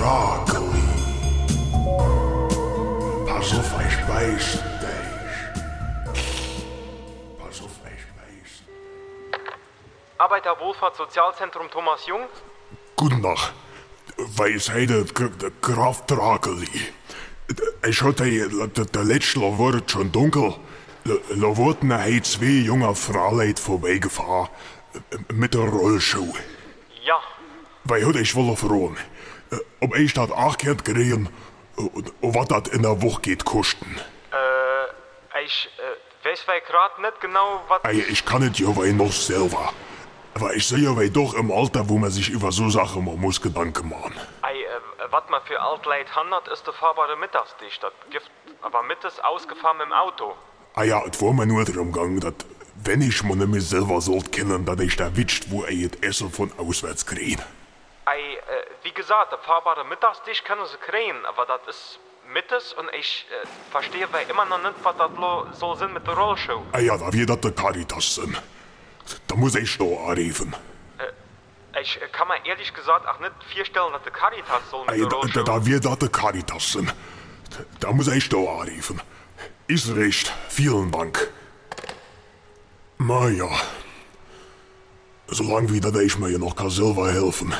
broccoli. Pass auf, ich weiß dich. Pass auf, ich weiß. Arbeiterwohlfahrt Sozialzentrum Thomas Jung? Guten Tag. Weisheide Kraft Drakeli. Ich hatte der letzte Wort schon dunkel. Da wurden zwei junge Frauen vorbeigefahren. Äh, mit der Rollschuh. Ja. Weil heute ich wollte fragen. Ob ich dat achkehrt gereden und was dat in der Woche geht kosten. Äh, ich äh, weiß weil grad nicht genau, was... Ey, ich kann es ja weil noch selber. Aber ich sehe weil doch im Alter, wo man sich über so Sachen man muss Gedanken machen. Ei, äh, was man für Altleid handelt, ist der fahrbare Mittagsdicht. Das gibt aber mittags ausgefahren mit dem Auto. Ah ja, es war mir nur darum gegangen, dass wenn ich mir nämlich selber sollt kennen, dass ich da wischt, wo er jetzt Essen von auswärts kriegt. Ei, äh, wie gesagt, der fahrbare Mittagsdicht können sie kriegen, aber das ist mittags und ich äh, verstehe weil immer noch nicht, was das so sind mit der Rollschuh. Ah ja, da wird das der Caritas sind. Da muss ich da anrufen. Ich äh, kann mir ehrlich gesagt auch nicht vorstellen, dass der Caritas so mit Ey, der da, Rollschuh... da, da wird das der Caritas sind. Da muss ich da anrufen. Ist recht. Vielen Dank. Na ja. Solange wie dat ich mir ja noch kann selber helfen.